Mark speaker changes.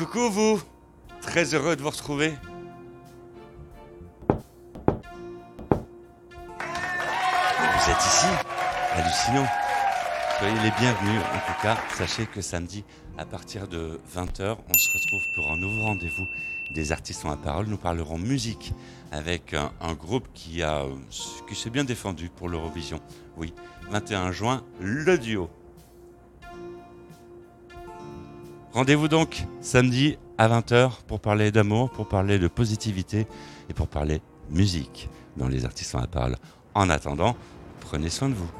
Speaker 1: Coucou vous Très heureux de vous retrouver. Vous êtes ici Hallucinant. Soyez les bienvenus. En tout cas, sachez que samedi, à partir de 20h, on se retrouve pour un nouveau rendez-vous des artistes en la parole. Nous parlerons musique avec un, un groupe qui, a, qui s'est bien défendu pour l'Eurovision. Oui, 21 juin, le duo. Rendez-vous donc samedi à 20h pour parler d'amour, pour parler de positivité et pour parler musique dans les artistes en la parole. En attendant, prenez soin de vous.